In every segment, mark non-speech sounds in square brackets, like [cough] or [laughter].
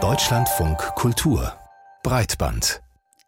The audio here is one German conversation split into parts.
Deutschlandfunk Kultur Breitband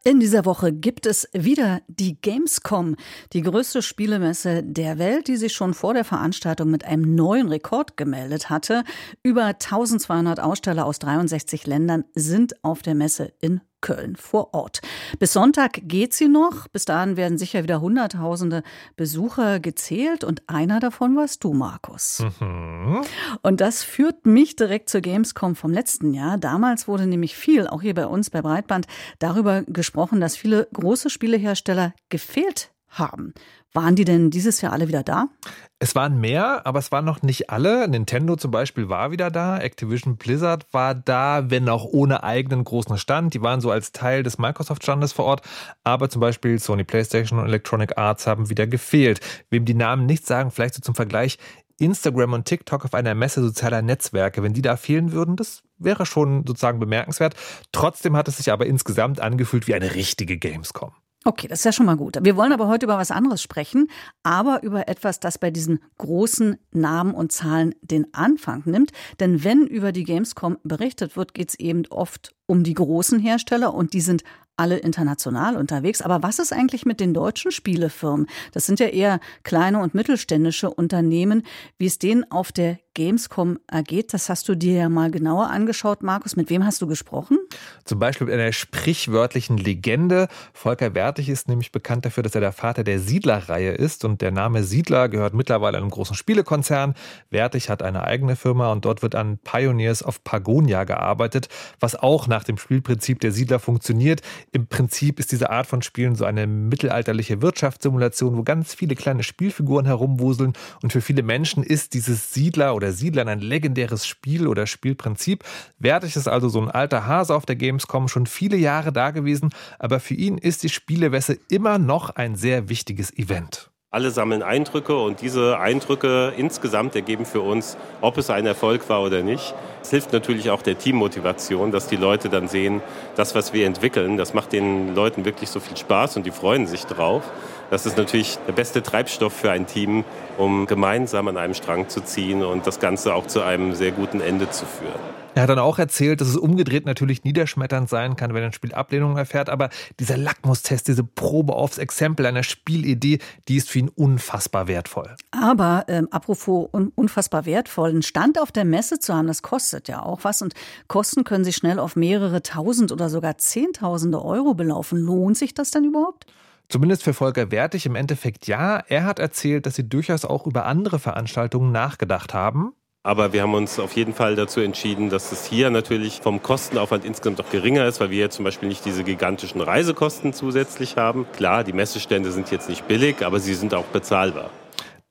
in dieser Woche gibt es wieder die Gamescom, die größte Spielemesse der Welt, die sich schon vor der Veranstaltung mit einem neuen Rekord gemeldet hatte. Über 1200 Aussteller aus 63 Ländern sind auf der Messe in Köln vor Ort. Bis Sonntag geht sie noch. Bis dahin werden sicher wieder Hunderttausende Besucher gezählt und einer davon warst du, Markus. Mhm. Und das führt mich direkt zur Gamescom vom letzten Jahr. Damals wurde nämlich viel, auch hier bei uns bei Breitband, darüber gesprochen, dass viele große Spielehersteller gefehlt haben. Waren die denn dieses Jahr alle wieder da? Es waren mehr, aber es waren noch nicht alle. Nintendo zum Beispiel war wieder da, Activision Blizzard war da, wenn auch ohne eigenen großen Stand. Die waren so als Teil des Microsoft-Standes vor Ort, aber zum Beispiel Sony PlayStation und Electronic Arts haben wieder gefehlt. Wem die Namen nicht sagen, vielleicht so zum Vergleich, Instagram und TikTok auf einer Messe sozialer Netzwerke, wenn die da fehlen würden, das wäre schon sozusagen bemerkenswert. Trotzdem hat es sich aber insgesamt angefühlt wie eine richtige Gamescom. Okay, das ist ja schon mal gut. Wir wollen aber heute über was anderes sprechen, aber über etwas, das bei diesen großen Namen und Zahlen den Anfang nimmt. Denn wenn über die Gamescom berichtet wird, geht es eben oft um die großen Hersteller und die sind alle international unterwegs. Aber was ist eigentlich mit den deutschen Spielefirmen? Das sind ja eher kleine und mittelständische Unternehmen. Wie es denen auf der Gamescom ergeht, das hast du dir ja mal genauer angeschaut, Markus. Mit wem hast du gesprochen? Zum Beispiel mit einer sprichwörtlichen Legende. Volker Wertig ist nämlich bekannt dafür, dass er der Vater der Siedler-Reihe ist. Und der Name Siedler gehört mittlerweile einem großen Spielekonzern. Wertig hat eine eigene Firma und dort wird an Pioneers of Pagonia gearbeitet, was auch nach dem Spielprinzip der Siedler funktioniert. Im Prinzip ist diese Art von Spielen so eine mittelalterliche Wirtschaftssimulation, wo ganz viele kleine Spielfiguren herumwuseln. Und für viele Menschen ist dieses Siedler oder Siedlern ein legendäres Spiel oder Spielprinzip. Wertig ist also so ein alter Hase auf der Gamescom, schon viele Jahre da gewesen. Aber für ihn ist die Spielewesse immer noch ein sehr wichtiges Event. Alle sammeln Eindrücke und diese Eindrücke insgesamt ergeben für uns, ob es ein Erfolg war oder nicht. Es hilft natürlich auch der Teammotivation, dass die Leute dann sehen, das, was wir entwickeln, das macht den Leuten wirklich so viel Spaß und die freuen sich drauf. Das ist natürlich der beste Treibstoff für ein Team, um gemeinsam an einem Strang zu ziehen und das Ganze auch zu einem sehr guten Ende zu führen. Er hat dann auch erzählt, dass es umgedreht natürlich niederschmetternd sein kann, wenn ein Spiel Ablehnung erfährt, aber dieser Lackmustest, diese Probe aufs Exempel einer Spielidee, die ist für ihn unfassbar wertvoll. Aber ähm, apropos un unfassbar wertvoll, einen Stand auf der Messe zu haben, das kostet ja auch was und Kosten können sich schnell auf mehrere tausend oder sogar zehntausende Euro belaufen. Lohnt sich das denn überhaupt? Zumindest für Volker Wertig im Endeffekt ja. Er hat erzählt, dass sie durchaus auch über andere Veranstaltungen nachgedacht haben. Aber wir haben uns auf jeden Fall dazu entschieden, dass es hier natürlich vom Kostenaufwand insgesamt doch geringer ist, weil wir zum Beispiel nicht diese gigantischen Reisekosten zusätzlich haben. Klar, die Messestände sind jetzt nicht billig, aber sie sind auch bezahlbar.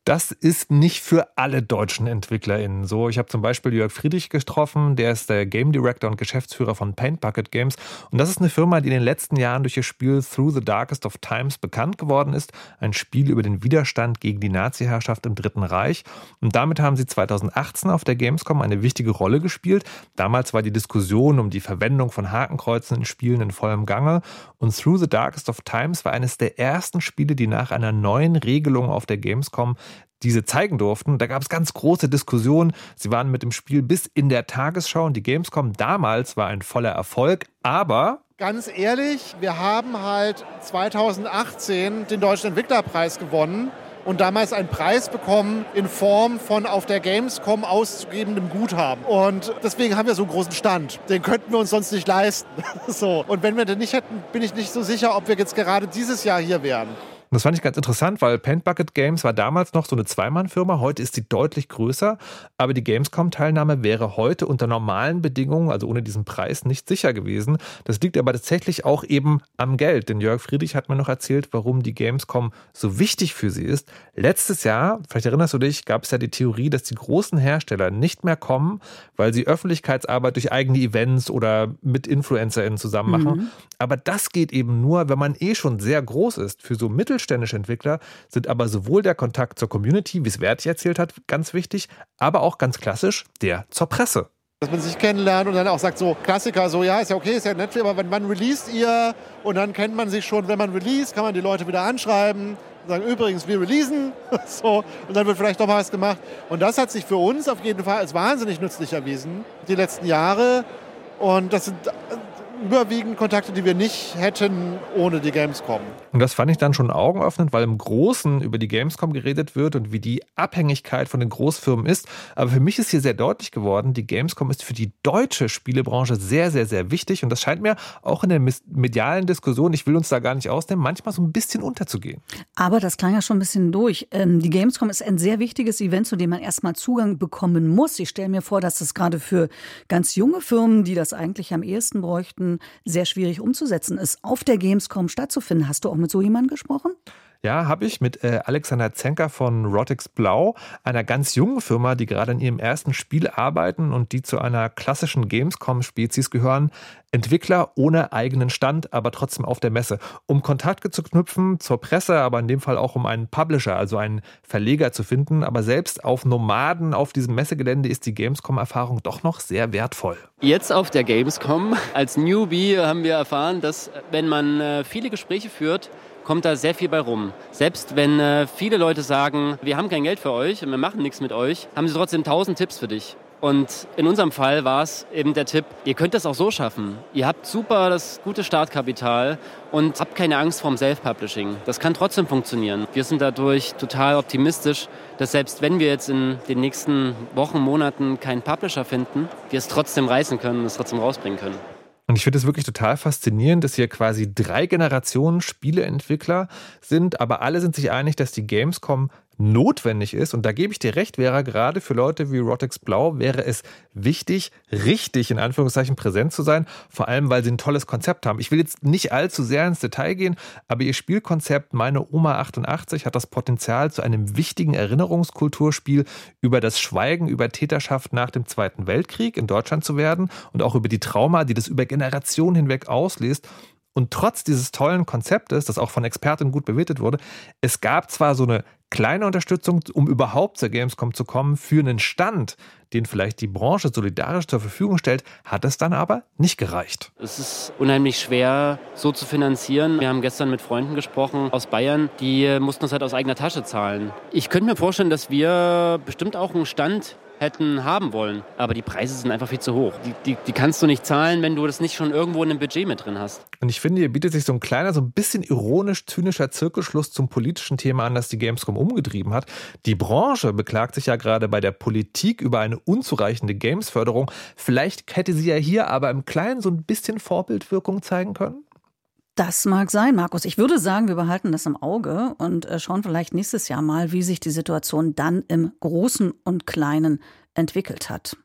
Das ist nicht für alle deutschen EntwicklerInnen so. Ich habe zum Beispiel Jörg Friedrich getroffen, der ist der Game Director und Geschäftsführer von Paint Bucket Games. Und das ist eine Firma, die in den letzten Jahren durch ihr Spiel Through the Darkest of Times bekannt geworden ist. Ein Spiel über den Widerstand gegen die Nazi-Herrschaft im Dritten Reich. Und damit haben sie 2018 auf der Gamescom eine wichtige Rolle gespielt. Damals war die Diskussion um die Verwendung von Hakenkreuzen in Spielen in vollem Gange. Und Through the Darkest of Times war eines der ersten Spiele, die nach einer neuen Regelung auf der Gamescom diese zeigen durften. Da gab es ganz große Diskussionen. Sie waren mit dem Spiel bis in der Tagesschau und die Gamescom damals war ein voller Erfolg, aber Ganz ehrlich, wir haben halt 2018 den Deutschen Entwicklerpreis gewonnen und damals einen Preis bekommen in Form von auf der Gamescom auszugebendem Guthaben. Und deswegen haben wir so einen großen Stand. Den könnten wir uns sonst nicht leisten. [laughs] so. Und wenn wir den nicht hätten, bin ich nicht so sicher, ob wir jetzt gerade dieses Jahr hier wären. Und das fand ich ganz interessant, weil Paint Bucket Games war damals noch so eine Zweimann-Firma. Heute ist sie deutlich größer. Aber die Gamescom-Teilnahme wäre heute unter normalen Bedingungen, also ohne diesen Preis, nicht sicher gewesen. Das liegt aber tatsächlich auch eben am Geld. Denn Jörg Friedrich hat mir noch erzählt, warum die Gamescom so wichtig für sie ist. Letztes Jahr, vielleicht erinnerst du dich, gab es ja die Theorie, dass die großen Hersteller nicht mehr kommen, weil sie Öffentlichkeitsarbeit durch eigene Events oder mit InfluencerInnen zusammen machen. Mhm. Aber das geht eben nur, wenn man eh schon sehr groß ist. Für so mittel mittelständische Entwickler sind aber sowohl der Kontakt zur Community, wie es Wertig erzählt hat, ganz wichtig, aber auch ganz klassisch der zur Presse. Dass man sich kennenlernt und dann auch sagt, so Klassiker, so ja, ist ja okay, ist ja nett, aber wenn man released ihr und dann kennt man sich schon, wenn man released, kann man die Leute wieder anschreiben, sagen, übrigens, wir releasen, [laughs] so, und dann wird vielleicht doch mal was gemacht. Und das hat sich für uns auf jeden Fall als wahnsinnig nützlich erwiesen, die letzten Jahre. Und das sind überwiegend Kontakte, die wir nicht hätten ohne die Gamescom. Und das fand ich dann schon augenöffnend, weil im Großen über die Gamescom geredet wird und wie die Abhängigkeit von den Großfirmen ist. Aber für mich ist hier sehr deutlich geworden, die Gamescom ist für die deutsche Spielebranche sehr, sehr, sehr wichtig. Und das scheint mir auch in der medialen Diskussion, ich will uns da gar nicht ausnehmen, manchmal so ein bisschen unterzugehen. Aber das klang ja schon ein bisschen durch. Ähm, die Gamescom ist ein sehr wichtiges Event, zu dem man erstmal Zugang bekommen muss. Ich stelle mir vor, dass das gerade für ganz junge Firmen, die das eigentlich am ehesten bräuchten, sehr schwierig umzusetzen ist, auf der Gamescom stattzufinden. Hast du auch mit so jemandem gesprochen? Ja, habe ich mit äh, Alexander Zenker von Rotix Blau, einer ganz jungen Firma, die gerade in ihrem ersten Spiel arbeiten und die zu einer klassischen Gamescom-Spezies gehören. Entwickler ohne eigenen Stand, aber trotzdem auf der Messe. Um Kontakte zu knüpfen zur Presse, aber in dem Fall auch um einen Publisher, also einen Verleger zu finden. Aber selbst auf Nomaden auf diesem Messegelände ist die Gamescom-Erfahrung doch noch sehr wertvoll. Jetzt auf der Gamescom als Newbie haben wir erfahren, dass wenn man äh, viele Gespräche führt, kommt da sehr viel bei rum. Selbst wenn äh, viele Leute sagen, wir haben kein Geld für euch und wir machen nichts mit euch, haben sie trotzdem tausend Tipps für dich. Und in unserem Fall war es eben der Tipp, ihr könnt das auch so schaffen. Ihr habt super das gute Startkapital und habt keine Angst vorm Self-Publishing. Das kann trotzdem funktionieren. Wir sind dadurch total optimistisch, dass selbst wenn wir jetzt in den nächsten Wochen, Monaten keinen Publisher finden, wir es trotzdem reißen können und es trotzdem rausbringen können. Und ich finde es wirklich total faszinierend, dass hier quasi drei Generationen Spieleentwickler sind, aber alle sind sich einig, dass die Gamescom notwendig ist. Und da gebe ich dir recht, wäre gerade für Leute wie Rotex Blau, wäre es wichtig, richtig in Anführungszeichen präsent zu sein. Vor allem, weil sie ein tolles Konzept haben. Ich will jetzt nicht allzu sehr ins Detail gehen, aber ihr Spielkonzept Meine Oma 88 hat das Potenzial zu einem wichtigen Erinnerungskulturspiel über das Schweigen über Täterschaft nach dem Zweiten Weltkrieg in Deutschland zu werden und auch über die Trauma, die das über Generationen hinweg auslöst. Und trotz dieses tollen Konzeptes, das auch von Experten gut bewertet wurde, es gab zwar so eine kleine Unterstützung, um überhaupt zur Gamescom zu kommen, für einen Stand, den vielleicht die Branche solidarisch zur Verfügung stellt, hat es dann aber nicht gereicht. Es ist unheimlich schwer, so zu finanzieren. Wir haben gestern mit Freunden gesprochen aus Bayern, die mussten es halt aus eigener Tasche zahlen. Ich könnte mir vorstellen, dass wir bestimmt auch einen Stand hätten haben wollen. Aber die Preise sind einfach viel zu hoch. Die, die, die kannst du nicht zahlen, wenn du das nicht schon irgendwo in einem Budget mit drin hast. Und ich finde, hier bietet sich so ein kleiner, so ein bisschen ironisch-zynischer Zirkelschluss zum politischen Thema an, das die Gamescom umgetrieben hat. Die Branche beklagt sich ja gerade bei der Politik über eine unzureichende Gamesförderung. Vielleicht hätte sie ja hier aber im Kleinen so ein bisschen Vorbildwirkung zeigen können? Das mag sein, Markus. Ich würde sagen, wir behalten das im Auge und äh, schauen vielleicht nächstes Jahr mal, wie sich die Situation dann im Großen und Kleinen entwickelt hat.